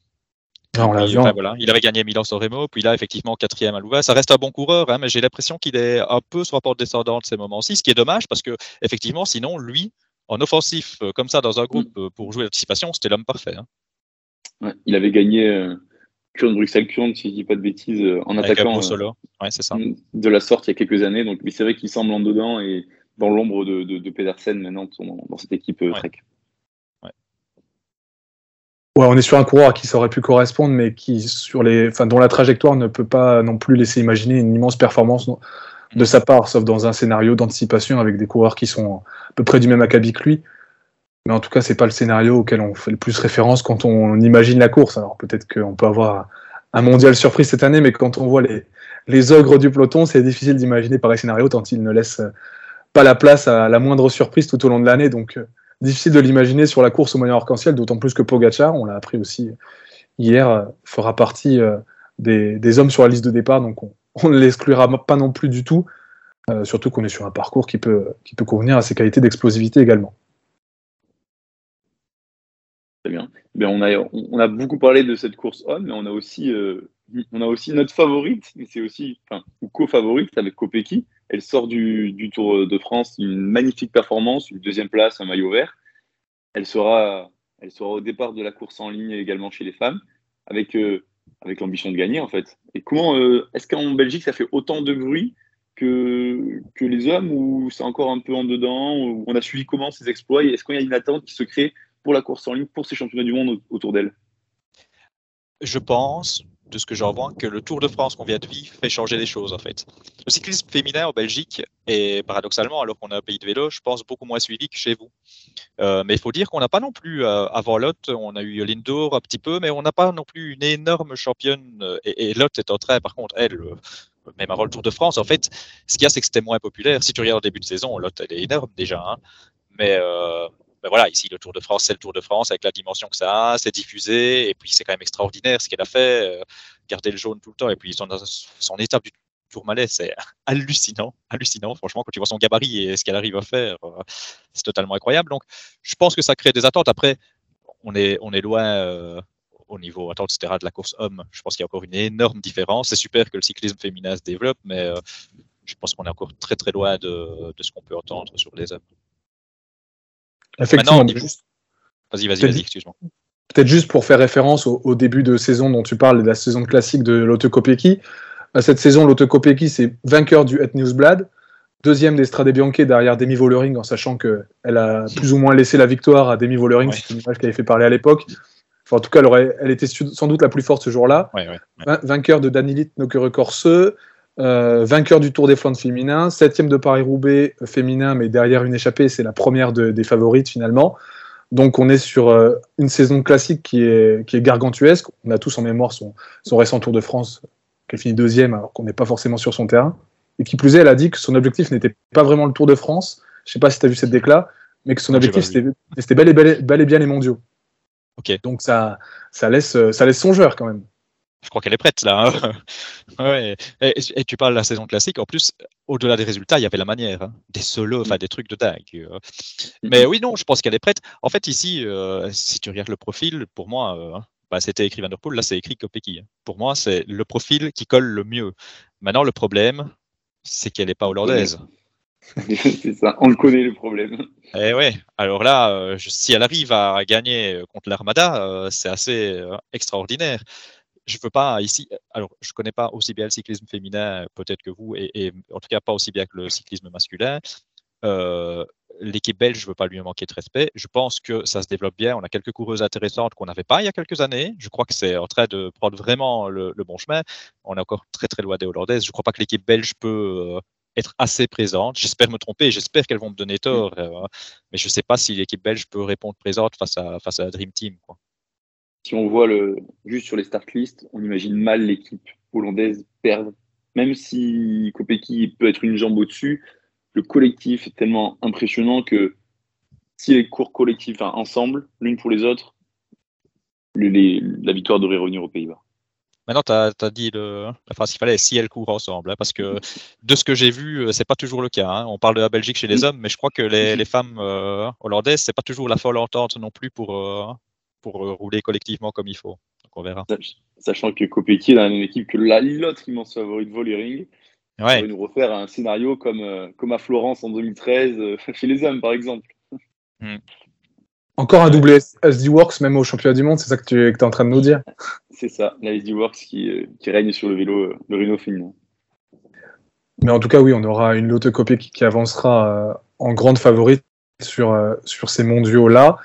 Ah, il, voilà, il avait gagné Milan-San Remo, puis là, effectivement, quatrième à Louvain. Ça reste un bon coureur, hein, mais j'ai l'impression qu'il est un peu sur la porte descendante ces moments-ci, ce qui est dommage parce que, effectivement, sinon, lui, en offensif, euh, comme ça, dans un groupe, mm. euh, pour jouer l'anticipation, c'était l'homme parfait. Hein. il avait gagné euh, Kurn Bruxelles Kurn, si je dis pas de bêtises, euh, en attaquant euh, ouais, ça. de la sorte il y a quelques années. Donc, mais c'est vrai qu'il semble en dedans et dans l'ombre de, de, Pedersen maintenant dans, cette équipe euh, Trek. Ouais, on est sur un coureur qui saurait pu correspondre, mais qui, sur les, enfin, dont la trajectoire ne peut pas non plus laisser imaginer une immense performance de sa part, sauf dans un scénario d'anticipation avec des coureurs qui sont à peu près du même acabit que lui. Mais en tout cas, c'est pas le scénario auquel on fait le plus référence quand on imagine la course. Alors peut-être qu'on peut avoir un mondial surprise cette année, mais quand on voit les, ogres du peloton, c'est difficile d'imaginer pareil scénario tant ils ne laissent pas la place à la moindre surprise tout au long de l'année. Donc euh, difficile de l'imaginer sur la course au moyen arc-en-ciel, d'autant plus que Pogacar, on l'a appris aussi hier, euh, fera partie euh, des, hommes sur la liste de départ. Donc on, ne l'exclura pas non plus du tout, surtout qu'on est sur un parcours qui peut convenir à ses qualités d'explosivité également. Très bien. Eh on, a, on a beaucoup parlé de cette course homme, mais on a aussi, euh, on a aussi notre favorite, mais c'est aussi, enfin, ou co-favorite avec Kopecky. Elle sort du, du, Tour de France, une magnifique performance, une deuxième place, un maillot vert. Elle sera, elle sera au départ de la course en ligne également chez les femmes, avec, euh, avec l'ambition de gagner en fait. Et comment, euh, est-ce qu'en Belgique ça fait autant de bruit que, que les hommes ou c'est encore un peu en dedans On a suivi comment ces exploits Est-ce qu'il y a une attente qui se crée pour la course en ligne, pour ces championnats du monde autour d'elle Je pense, de ce que j'en vois, que le Tour de France qu'on vient de vivre fait changer les choses en fait. Le cyclisme féminin en Belgique est paradoxalement, alors qu'on a un pays de vélo, je pense beaucoup moins suivi que chez vous. Euh, mais il faut dire qu'on n'a pas non plus, euh, avant Lot, on a eu Lindor un petit peu, mais on n'a pas non plus une énorme championne. Euh, et, et Lot est en train, par contre, elle, même avant le Tour de France, en fait, ce qu'il y a, c'est que c'était moins populaire. Si tu regardes au début de saison, l'autre, elle est énorme déjà. Hein. Mais, mais, voilà, ici, le Tour de France, c'est le Tour de France avec la dimension que ça a, c'est diffusé, et puis c'est quand même extraordinaire ce qu'elle a fait, euh, garder le jaune tout le temps, et puis son, son étape du Tourmalet, c'est hallucinant, hallucinant. Franchement, quand tu vois son gabarit et ce qu'elle arrive à faire, euh, c'est totalement incroyable. Donc, je pense que ça crée des attentes. Après, on est, on est loin euh, au niveau attente, etc., de la course homme. Je pense qu'il y a encore une énorme différence. C'est super que le cyclisme féminin se développe, mais je pense qu'on est encore très, très loin de, de ce qu'on peut entendre sur les hommes. Effectivement. Vas-y, vas-y, vas-y, excuse-moi. Peut-être juste pour faire référence au, au, début de saison dont tu parles, de la saison classique de Lotte Kopecky, cette saison, Lotte Kopecky, c'est vainqueur du Het Newsblad, deuxième des Strade Bianche derrière Demi Vollering, en sachant qu'elle a plus ou moins laissé la victoire à Demi Vollering, ouais. c'est une image qui avait fait parler à l'époque. Enfin, en tout cas, elle, aurait, elle, était sans doute la plus forte ce jour-là. Ouais, ouais, vainqueur de Danilit Nokere Corse, euh, vainqueur du Tour des Flandres féminin, septième de Paris-Roubaix féminin, mais derrière une échappée, c'est la première de, des favorites finalement. Donc on est sur euh, une saison classique qui est, qui est gargantuesque. On a tous en mémoire son, son récent Tour de France qu'elle finit deuxième alors qu'on n'est pas forcément sur son terrain. Et qui plus est, elle a dit que son objectif n'était pas vraiment le Tour de France. Je ne sais pas si tu as vu cette déclat, mais que son objectif c'était bel, bel, bel et, bien les mondiaux. Donc ça, ça, laisse, ça laisse songeur quand même. Je crois qu'elle est prête là. Hein. ouais. et, et, tu parles de la saison classique. En plus, au-delà des résultats, il y avait la manière, hein. des solos, enfin des trucs de dingue. Mais oui, non, je pense qu'elle est prête. En fait, ici, euh, si tu regardes le profil, pour moi, euh, bah, c'était écrit Vanderpool, là c'est écrit Kopecky. Pour moi, c'est le profil qui colle le mieux. Maintenant, le problème, c'est qu'elle n'est pas hollandaise. c'est ça, on le connaît le problème. Eh ouais, alors là, euh, je, si elle arrive à gagner contre l'Armada, euh, c'est assez euh, extraordinaire. Je veux pas ici, alors je connais pas aussi bien le cyclisme féminin peut-être que vous, et, et, en tout cas pas aussi bien que le cyclisme masculin. Euh, l'équipe belge, je ne veux pas lui manquer de respect. Je pense que ça se développe bien. On a quelques coureuses intéressantes qu'on n'avait pas il y a quelques années. Je crois que c'est en train de prendre vraiment le, le, bon chemin. On est encore très très loin des Hollandaises. Je ne crois pas que l'équipe belge peut euh, être assez présente. J'espère me tromper. J'espère qu'elles vont me donner tort. Euh, mais je ne sais pas si l'équipe belge peut répondre présente face à, face à la Dream Team. Quoi. Si on voit le, juste sur les start list, on imagine mal l'équipe hollandaise perdre. Même si Kopecky peut être une jambe au-dessus, le collectif est tellement impressionnant que si les cours collectifs enfin, ensemble, l'une pour les autres, les, la victoire devrait revenir aux Pays-Bas. Maintenant, tu as, as, dit le, la phrase qu'il fallait, si elles courent ensemble, hein, parce que de ce que j'ai vu, c'est pas toujours le cas. Hein. On parle de la Belgique chez les hommes, mais je crois que les, les femmes euh, hollandaises, c'est pas toujours la folle entente non plus pour, euh, pour euh, rouler collectivement comme il faut. Donc on verra. Sachant que Kopecky est dans la même équipe que l'autre immense favori de Volering. Ouais. On va nous refaire un scénario comme, euh, comme à Florence en 2013, euh, chez les hommes par exemple. Mm. Encore un doublé SD Works, même au championnat du monde, c'est ça que tu es en train de nous dire? C'est ça, la SD Works qui, qui, règne sur le vélo, le Renault féminin. Mais en tout cas, oui, on aura une Lotte Kopecky qui avancera en grande favorite sur, sur ces mondiaux-là,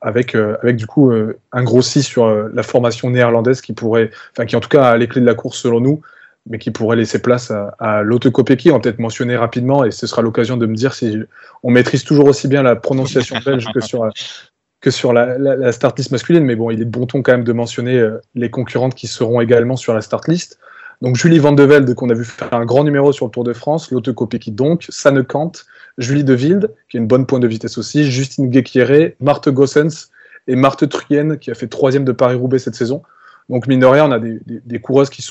avec, avec du coup un gros si sur la formation néerlandaise qui pourrait, enfin qui en tout cas a les clés de la course selon nous, mais qui pourrait laisser place à, à Kopecky, on peut-être mentionné rapidement, et ce sera l'occasion de me dire si on maîtrise toujours aussi bien la prononciation belge que sur, que sur la, la, start list masculine, mais bon, il est bon ton quand même de mentionner euh, les concurrentes qui seront également sur la start list. Donc Julie Van de Velde, qu'on a vu faire un grand numéro sur le Tour de France, Lotte Kopecky donc, Sanne Kant, Julie De Wilde, qui a une bonne pointe de vitesse aussi, Justine Guéquiéré, Marthe Gossens et Marthe Truyen, qui a fait troisième de Paris-Roubaix cette saison. Donc, mine de rien, on a des, coureuses qui,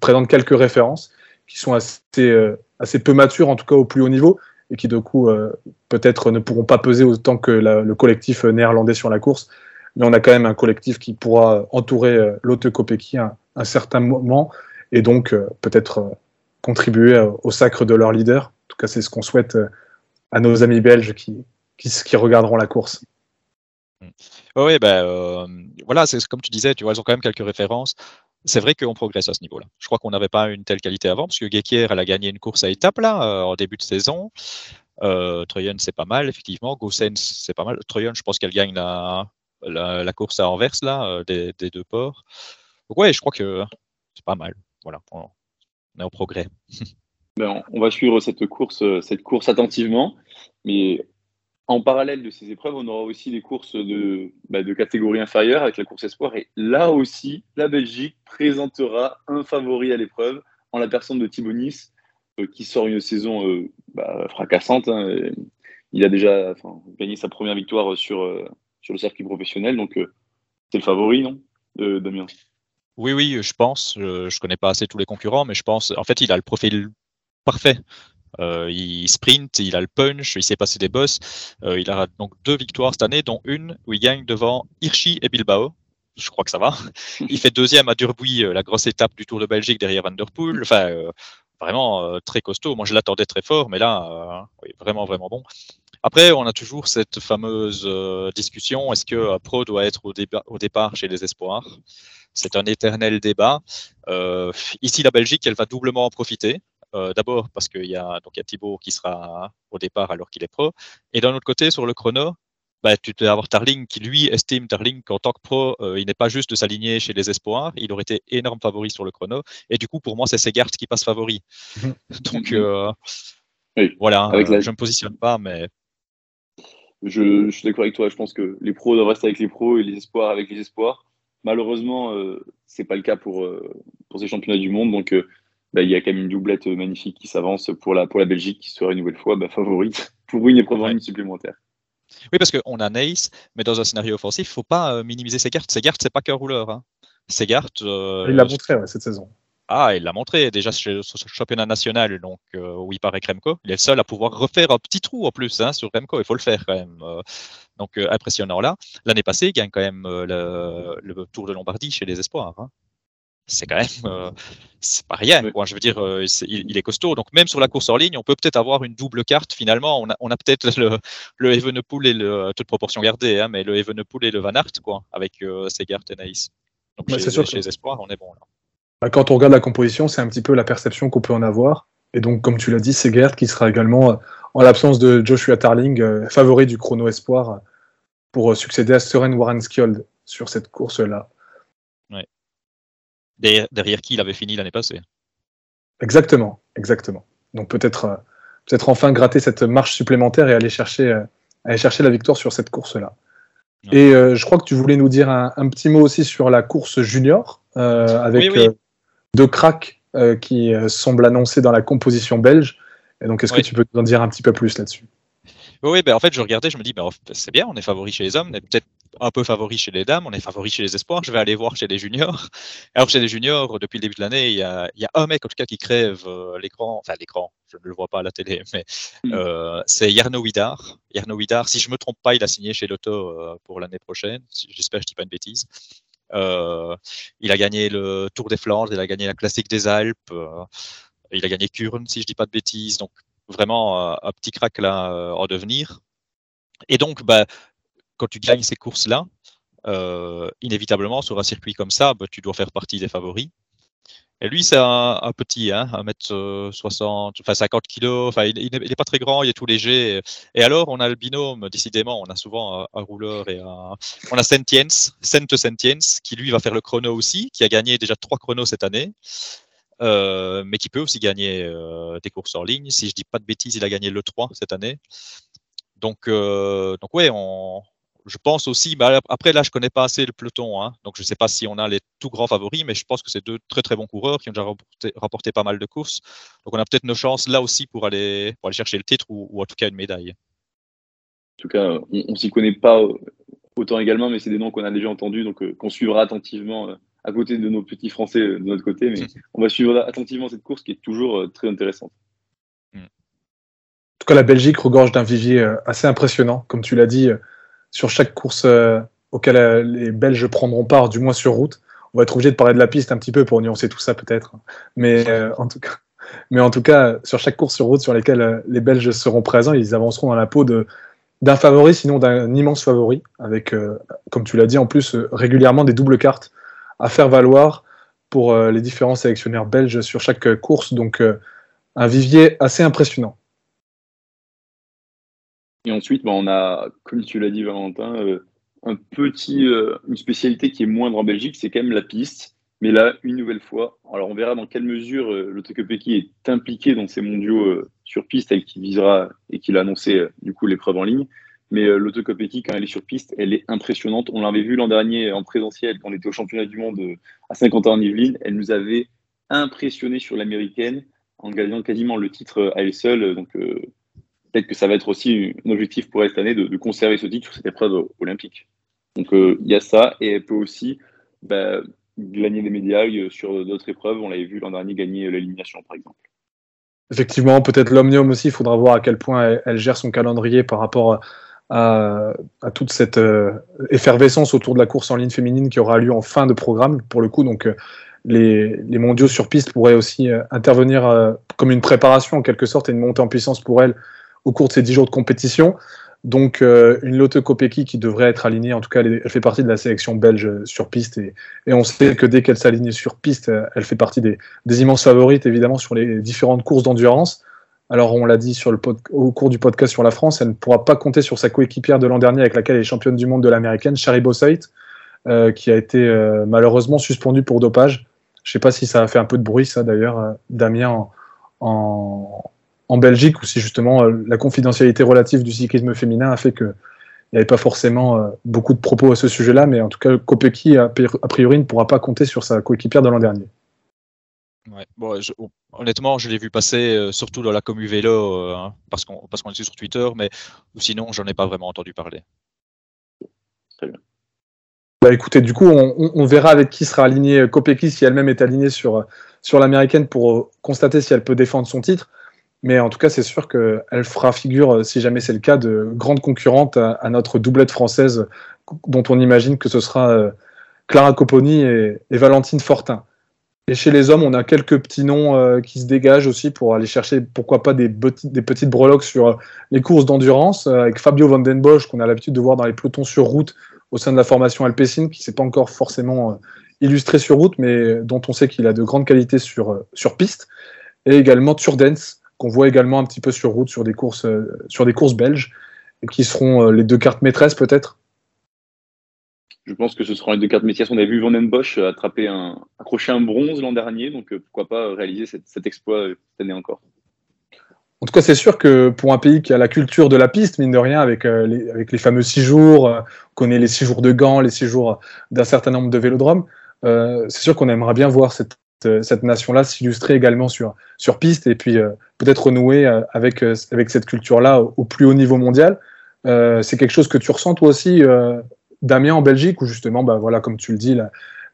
présentent quelques références, qui sont assez, euh, assez peu matures, en tout cas au plus haut niveau, et qui, de coup, euh, peut-être ne pourront pas peser autant que le collectif néerlandais sur la course. Mais on a quand même un collectif qui pourra entourer euh, Lotte à un certain moment, et donc euh, peut-être contribuer au sacre de leur leader. En tout cas, c'est ce qu'on souhaite à nos amis belges qui, qui, regarderont la course. Oui, ben euh, voilà, c'est comme tu disais, tu vois, ils ont quand même quelques références. C'est vrai qu'on progresse à ce niveau-là. Je crois qu'on n'avait pas une telle qualité avant, parce que Gekier, elle a gagné une course à étapes là, euh, en début de saison. Euh, Troyen, c'est pas mal, effectivement. Gossens, c'est pas mal. Troyen, je pense qu'elle gagne la, la, course à Anvers, là, euh, des, deux ports. Donc, ouais, je crois que c'est pas mal. Voilà, on, est au progrès. ben, on va suivre cette course, cette course attentivement, mais en parallèle de ces épreuves, on aura aussi des courses de, bah, de catégorie inférieure avec la course espoir. Et là aussi, la Belgique présentera un favori à l'épreuve en la personne de Thibaut Nice, qui sort une saison bah, fracassante. Hein, il a déjà gagné sa première victoire sur, sur le circuit professionnel, donc c'est le favori, non, Damien? Oui, oui, je pense. Je ne connais pas assez tous les concurrents, mais je pense. En fait, il a le profil parfait. Euh, il sprint, il a le punch, il sait passer des boss. Euh, il a donc deux victoires cette année, dont une où il gagne devant Hirschi et Bilbao. Je crois que ça va. Il fait deuxième à Durbuy, euh, la grosse étape du Tour de Belgique derrière Van Der Poel. Enfin, vraiment très costaud. Moi, je l'attendais très fort, mais là, vraiment, vraiment bon. Après, on a toujours cette fameuse discussion est-ce que Pro doit être au, au départ chez les Espoirs? C'est un éternel débat. ici, la Belgique, elle va doublement en profiter. Euh, d'abord parce qu'il y a donc il y a Thibaut qui sera au départ alors qu'il est pro, et d'un autre côté sur le chrono, bah, tu dois avoir Tarling qui lui estime Tarling qu'en tant que pro, euh, il n'est pas juste de s'aligner chez les espoirs, il aurait été énorme favori sur le chrono, et du coup pour moi c'est Segart qui passe favori. Donc euh, voilà, je ne me positionne pas, mais je, suis d'accord avec toi. Je pense que les pros doivent rester avec les pros et les espoirs avec les espoirs. Malheureusement, euh, c'est pas le cas pour, pour ces championnats du monde. Donc, bah, il y a quand même une doublette magnifique qui s'avance pour la, pour la Belgique qui serait une nouvelle fois bah, favorite pour une épreuve en ligne supplémentaire. Oui, parce qu'on a Nace, mais dans un scénario offensif, il ne faut pas euh, minimiser ses cartes. Ses cartes, c'est pas qu'un rouleur. Hein. Ses cartes. Euh, il l'a montré cette saison. Ah, il l'a montré déjà sur le championnat national, donc euh, où il paraît Remco. Il est le seul à pouvoir refaire un petit trou en plus hein, sur Remco. Il faut le faire quand même. donc impressionnant là. L'année passée, il gagne quand même le, le, Tour de Lombardie chez les Espoirs. Hein c'est quand même euh, c'est pas rien quoi. je veux dire euh, il, est costaud. Donc même sur la course en ligne on peut peut-être avoir une double carte finalement. On a, on a peut-être le, le Evenepoel et le toute proportion gardée hein, mais le Evenepoel et le Van Aert quoi avec euh, Segart et Naïs. Donc chez, sûr chez les espoirs on est bon là. Bah, quand on regarde la composition c'est un petit peu la perception qu'on peut en avoir. Et donc comme tu l'as dit Segart qui sera également en l'absence de Joshua Tarling favori du chrono espoir pour succéder à Søren Warrenskjold sur cette course derrière, qui il avait fini l'année passée. Exactement, exactement. Donc peut-être euh, peut-être enfin gratter cette marche supplémentaire et aller chercher, euh, aller chercher la victoire sur cette course-là. Et euh, je crois que tu voulais nous dire un, petit mot aussi sur la course junior, avec deux cracks qui semblent annoncés dans la composition belge. Et donc, est-ce que tu peux nous en dire un petit peu plus là-dessus? Oui, ben en fait, je regardais, je me dis, ben, c'est bien, on est favori chez les hommes, est peut-être un peu favori chez les dames, on est favori chez les espoirs, je vais aller voir chez les juniors. Alors, chez les juniors, depuis le début de l'année, il y a, il y a un mec, en tout cas, qui crève euh, l'écran, enfin, l'écran, je ne le vois pas à la télé, mais mm. euh, c'est Jarno Widar. Jarno Widar, si je ne me trompe pas, il a signé chez Lotto euh, pour l'année prochaine, j'espère que je ne dis pas une bêtise. il a gagné le Tour des Flandres, il a gagné la Classique des Alpes, il a gagné Kurn, si je ne dis pas de bêtises. Donc, vraiment euh, un petit crack là en devenir. Et donc, bah, quand tu gagnes ces courses-là, euh, inévitablement, sur un circuit comme ça, bah, tu dois faire partie des favoris. Et lui, c'est un, petit, hein, 1m60, enfin 50 kg, enfin, il n'est pas très grand, il est tout léger. Et alors, on a le binôme, décidément, on a souvent un, rouleur et un. On a Sentiens, Sente Sentiens, qui lui va faire le chrono aussi, qui a gagné déjà trois chronos cette année. Euh, mais qui peut aussi gagner euh, des courses en ligne. Si je dis pas de bêtises, il a gagné le 3 cette année. Donc, euh, donc ouais, on, je pense aussi. Bah, après, là, je connais pas assez le peloton, hein, donc je sais pas si on a les tout grands favoris, mais je pense que c'est deux très très bons coureurs qui ont déjà rapporté, pas mal de courses. Donc, on a peut-être nos chances là aussi pour aller, pour aller chercher le titre ou, en tout cas une médaille. En tout cas, on, ne s'y connaît pas autant également, mais c'est des noms qu'on a déjà entendus, donc qu'on suivra attentivement à côté de nos petits Français euh, de notre côté, mais on va suivre attentivement cette course qui est toujours euh, très intéressante. Mm. En tout cas, la Belgique regorge d'un vivier euh, assez impressionnant, comme tu l'as dit, sur chaque course auquel les Belges prendront part, du moins sur route. On va être obligé de parler de la piste un petit peu pour nuancer tout ça peut-être, mais en tout cas. Mais en tout cas, sur chaque course sur route sur lesquelles les Belges seront présents, ils avanceront dans la peau d'un favori, sinon d'un immense favori, avec, comme tu l'as dit, en plus régulièrement des doubles cartes à faire valoir pour euh, les différents sélectionneurs belges sur chaque course. Donc, euh, un vivier assez impressionnant. Et ensuite, bah, on a, comme tu l'as dit, Valentin, euh, un petit, une spécialité qui est moindre en Belgique, c'est quand même la piste. Mais là, une nouvelle fois, alors on verra dans quelle mesure euh, est impliqué dans ces mondiaux sur piste et qui visera et qu'il a annoncé du coup l'épreuve en ligne. Mais euh, l'autocopétie, quand elle est sur piste, elle est impressionnante. On l'avait vu l'an dernier en présentiel, quand on était au championnat du monde euh, à Saint-Quentin-en-Yvelines. Elle nous avait impressionné sur l'américaine en gagnant quasiment le titre à elle seule. Donc, peut-être que ça va être aussi un objectif pour elle cette année de, conserver ce titre sur cette épreuve olympique. Donc, il y a ça. Et elle peut aussi bah, gagner des médailles sur d'autres épreuves. On l'avait vu l'an dernier gagner l'élimination, par exemple. Effectivement, peut-être l'Omnium aussi, il faudra voir à quel point elle, gère son calendrier par rapport à, toute cette euh, effervescence autour de la course en ligne féminine qui aura lieu en fin de programme, pour le coup. Donc, euh, les, mondiaux sur piste pourraient aussi euh, intervenir comme une préparation, en quelque sorte, et une montée en puissance pour elle au cours de ces dix jours de compétition. Donc euh, une Lotte qui devrait être alignée, en tout cas elle, fait partie de la sélection belge sur piste et, on sait que dès qu'elle s'aligne sur piste, euh, elle fait partie des, immenses favorites évidemment sur les différentes courses d'endurance. Alors on l'a dit au cours du podcast sur la France, elle ne pourra pas compter sur sa coéquipière de l'an dernier avec laquelle elle est championne du monde de l'américaine, Shari Bossait, euh, qui a été malheureusement suspendue pour dopage. Je ne sais pas si ça a fait un peu de bruit ça d'ailleurs, Damien en en Belgique, ou si justement euh, la confidentialité relative du cyclisme féminin a fait qu'il n'y avait pas forcément euh, beaucoup de propos à ce sujet-là, mais en tout cas, Kopecky, a, priori, ne pourra pas compter sur sa coéquipière de l'an dernier. Bon, honnêtement, je l'ai vu passer euh, surtout dans la commu vélo, hein, parce qu'on parce qu'on est sur Twitter, mais sinon, j'en ai pas vraiment entendu parler. Très bien. Bah écoutez, du coup, on, verra avec qui sera aligné Kopecky si elle-même est alignée sur, sur l'américaine pour constater si elle peut défendre son titre. Mais en tout cas, c'est sûr qu'elle fera figure, euh, si jamais c'est le cas, de grande concurrente à, notre doublette française, dont on imagine que ce sera euh, Clara Copponi et, Valentine Fortin. Et chez les hommes, on a quelques petits noms euh, qui se dégagent aussi pour aller chercher, pourquoi pas, des, des petites breloques sur les courses d'endurance, avec Fabio Van Den Bosch, qu'on a l'habitude de voir dans les pelotons sur route au sein de la formation Alpecin, qui ne s'est pas encore forcément illustré sur route, mais dont on sait qu'il a de grandes qualités sur, sur piste. Et également Turdens, qu'on voit également un petit peu sur route sur des courses, euh, sur des courses belges, et qui seront euh, les deux cartes maîtresses peut-être? Je pense que ce seront les deux cartes maîtresses. On a vu Van den Bosch attraper un, accrocher un bronze l'an dernier, donc euh, pourquoi pas réaliser cet exploit cette année encore. En tout cas, c'est sûr que pour un pays qui a la culture de la piste, mine de rien, avec, les, avec les fameux six jours, on connaît les six jours de Gand, les six jours d'un certain nombre de vélodromes, c'est sûr qu'on aimerait bien voir cette euh, cette nation-là s'illustrer également sur, sur piste et puis euh, peut-être renouer euh, avec, avec cette culture-là au, plus haut niveau mondial. c'est quelque chose que tu ressens toi aussi, Damien, en Belgique, où justement, bah, voilà, comme tu le dis,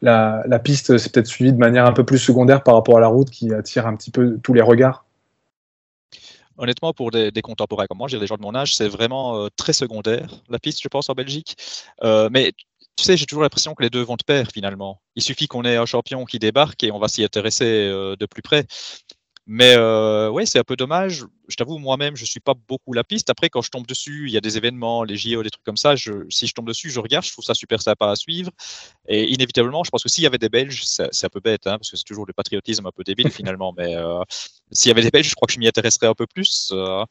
la, la, piste s'est peut-être suivie de manière un peu plus secondaire par rapport à la route qui attire un petit peu tous les regards? Honnêtement, pour des, contemporains comme moi, j'ai des gens de mon âge, c'est vraiment très secondaire, la piste, je pense, en Belgique. mais tu sais, j'ai toujours l'impression que les deux vont de pair finalement. Il suffit qu'on ait un champion qui débarque et on va s'y intéresser euh, de plus près. Mais euh, ouais, c'est un peu dommage. Je t'avoue, moi-même, je suis pas beaucoup la piste. Après, quand je tombe dessus, il y a des événements, les JO, des trucs comme ça. Je, si je tombe dessus, je regarde. Je trouve ça super sympa à suivre. Et inévitablement, je pense que s'il y avait des Belges, c'est un peu bête, hein, parce que c'est toujours le patriotisme un peu débile finalement. Mais euh, s'il y avait des Belges, je crois que je m'y intéresserais un peu plus. Euh,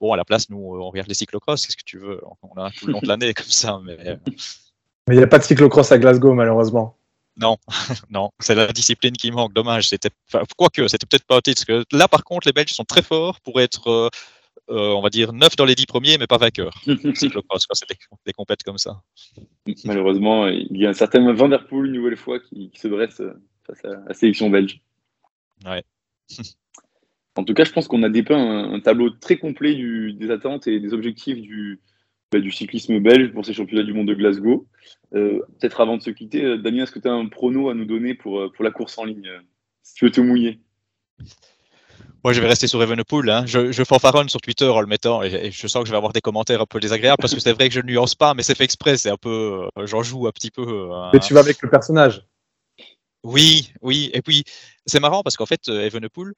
bon, à la place, nous, on regarde les cyclocross. Qu'est-ce que tu veux? On a tout le long de l'année comme ça. Mais mais il n'y a pas de cyclocross à Glasgow, malheureusement. Non, non, c'est la discipline qui manque. Dommage. C'était, quoique, c'était peut-être pas titre. Parce que là, par contre, les Belges sont très forts pour être, euh, euh, on va dire, neuf dans les dix premiers, mais pas vainqueurs. cyclocross, c'est des, des compètes comme ça. Malheureusement, il y a un certain Van Der Poel, une nouvelle fois, qui, se dresse face à la sélection belge. Ouais. en tout cas, je pense qu'on a dépeint un, un tableau très complet du, des attentes et des objectifs du, du cyclisme belge pour ces championnats du monde de Glasgow. Euh, peut-être avant de se quitter, euh, Damien, est-ce que tu as un prono à nous donner pour, euh, pour la course en ligne Si tu veux te mouiller? Moi, je vais rester sur Evenepoel. Hein. Je, je fanfaronne sur Twitter en le mettant et, je sens que je vais avoir des commentaires un peu désagréables parce que c'est vrai que je ne nuance pas, mais c'est fait exprès. C'est un peu, j'en joue un petit peu. Mais tu vas avec le personnage. Oui, oui. Et puis, c'est marrant parce qu'en fait, Evenepoel,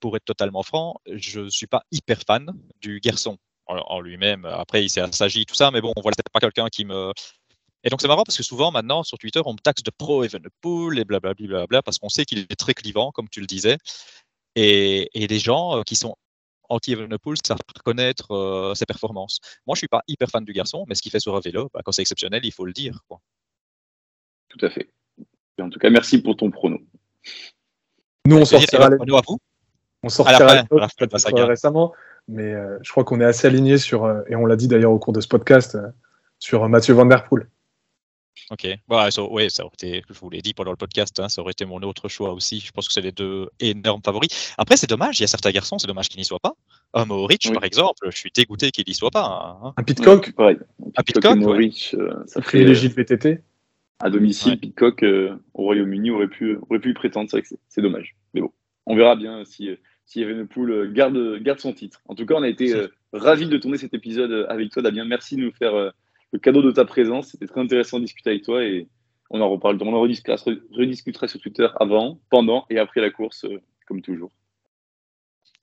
pour être totalement franc, je ne suis pas hyper fan du garçon en, lui-même. Après, il s'est assagi, tout ça, mais bon, voilà, c'est pas quelqu'un qui me. Et donc, c'est marrant parce que souvent, maintenant, sur Twitter, on me taxe de pro Evenepoel et blablabla, bla, parce qu'on sait qu'il est très clivant, comme tu le disais. Et, et les gens euh, qui sont anti-Evenepoel savent reconnaître euh, ses performances. Moi, je suis pas hyper fan du garçon, mais ce qu'il fait sur un vélo, bah, quand c'est exceptionnel, il faut le dire. Quoi. Tout à fait. en tout cas, merci pour ton prono. Nous, on sortira les... à vous. On sortira récemment mais euh, je crois qu'on est assez aligné sur, euh, et on l'a dit d'ailleurs au cours de ce podcast, euh, sur Mathieu Van Der Poel. Ok. Bah, ça, ouais, ça aurait été, je vous l'ai dit pendant le podcast, hein, ça aurait été mon autre choix aussi. Je pense que c'est les deux énormes favoris. Après, c'est dommage, il y a certains garçons, c'est dommage qu'ils n'y soient pas. Un Mohoric, Oui. par exemple, je suis dégoûté qu'il n'y soit pas. hein. Un Pitcock, Pareil. Ah, Pitcock Pitcock, et ouais. Euh, ça fait, privilégie le VTT. à domicile, Ouais. Pitcock euh, au Royaume-Uni aurait pu, aurait pu y prétendre. C'est dommage. Mais bon, on verra bien si, euh, si Evenepoel euh, garde, garde son titre. En tout cas, on a été euh, ravis de tourner cet épisode euh, avec toi, Damien. Merci de nous faire euh, le cadeau de ta présence. C'était très intéressant de discuter avec toi et on en reparle. On en rediscutera, rediscutera sur Twitter avant, pendant et après la course, euh, comme toujours.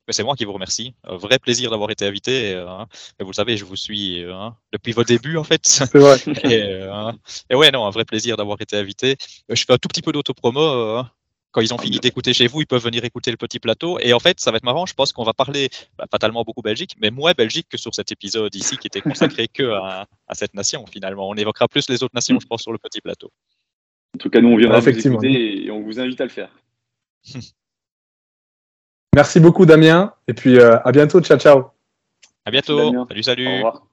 Mais C'est moi qui vous remercie. Un vrai plaisir d'avoir été invité. hein. Et vous le savez, je vous suis hein, depuis vos débuts, en fait. C'est vrai. Et, hein. et ouais, non, un vrai plaisir d'avoir été invité. Je fais un tout petit peu d'autopromo. hein. Quand ils ont fini d'écouter chez vous, ils peuvent venir écouter le petit plateau. Et en fait, ça va être marrant. Je pense qu'on va parler bah, fatalement beaucoup Belgique, mais moins Belgique que sur cet épisode ici qui était consacré que à, à cette nation finalement. On évoquera plus les autres nations, je pense, sur le petit plateau. En tout cas, nous, on viendra vous écouter et on vous invite à le faire. Merci beaucoup, Damien. Et puis, euh, à bientôt. Ciao, ciao. À bientôt. Damien. Salut, Au salut. revoir.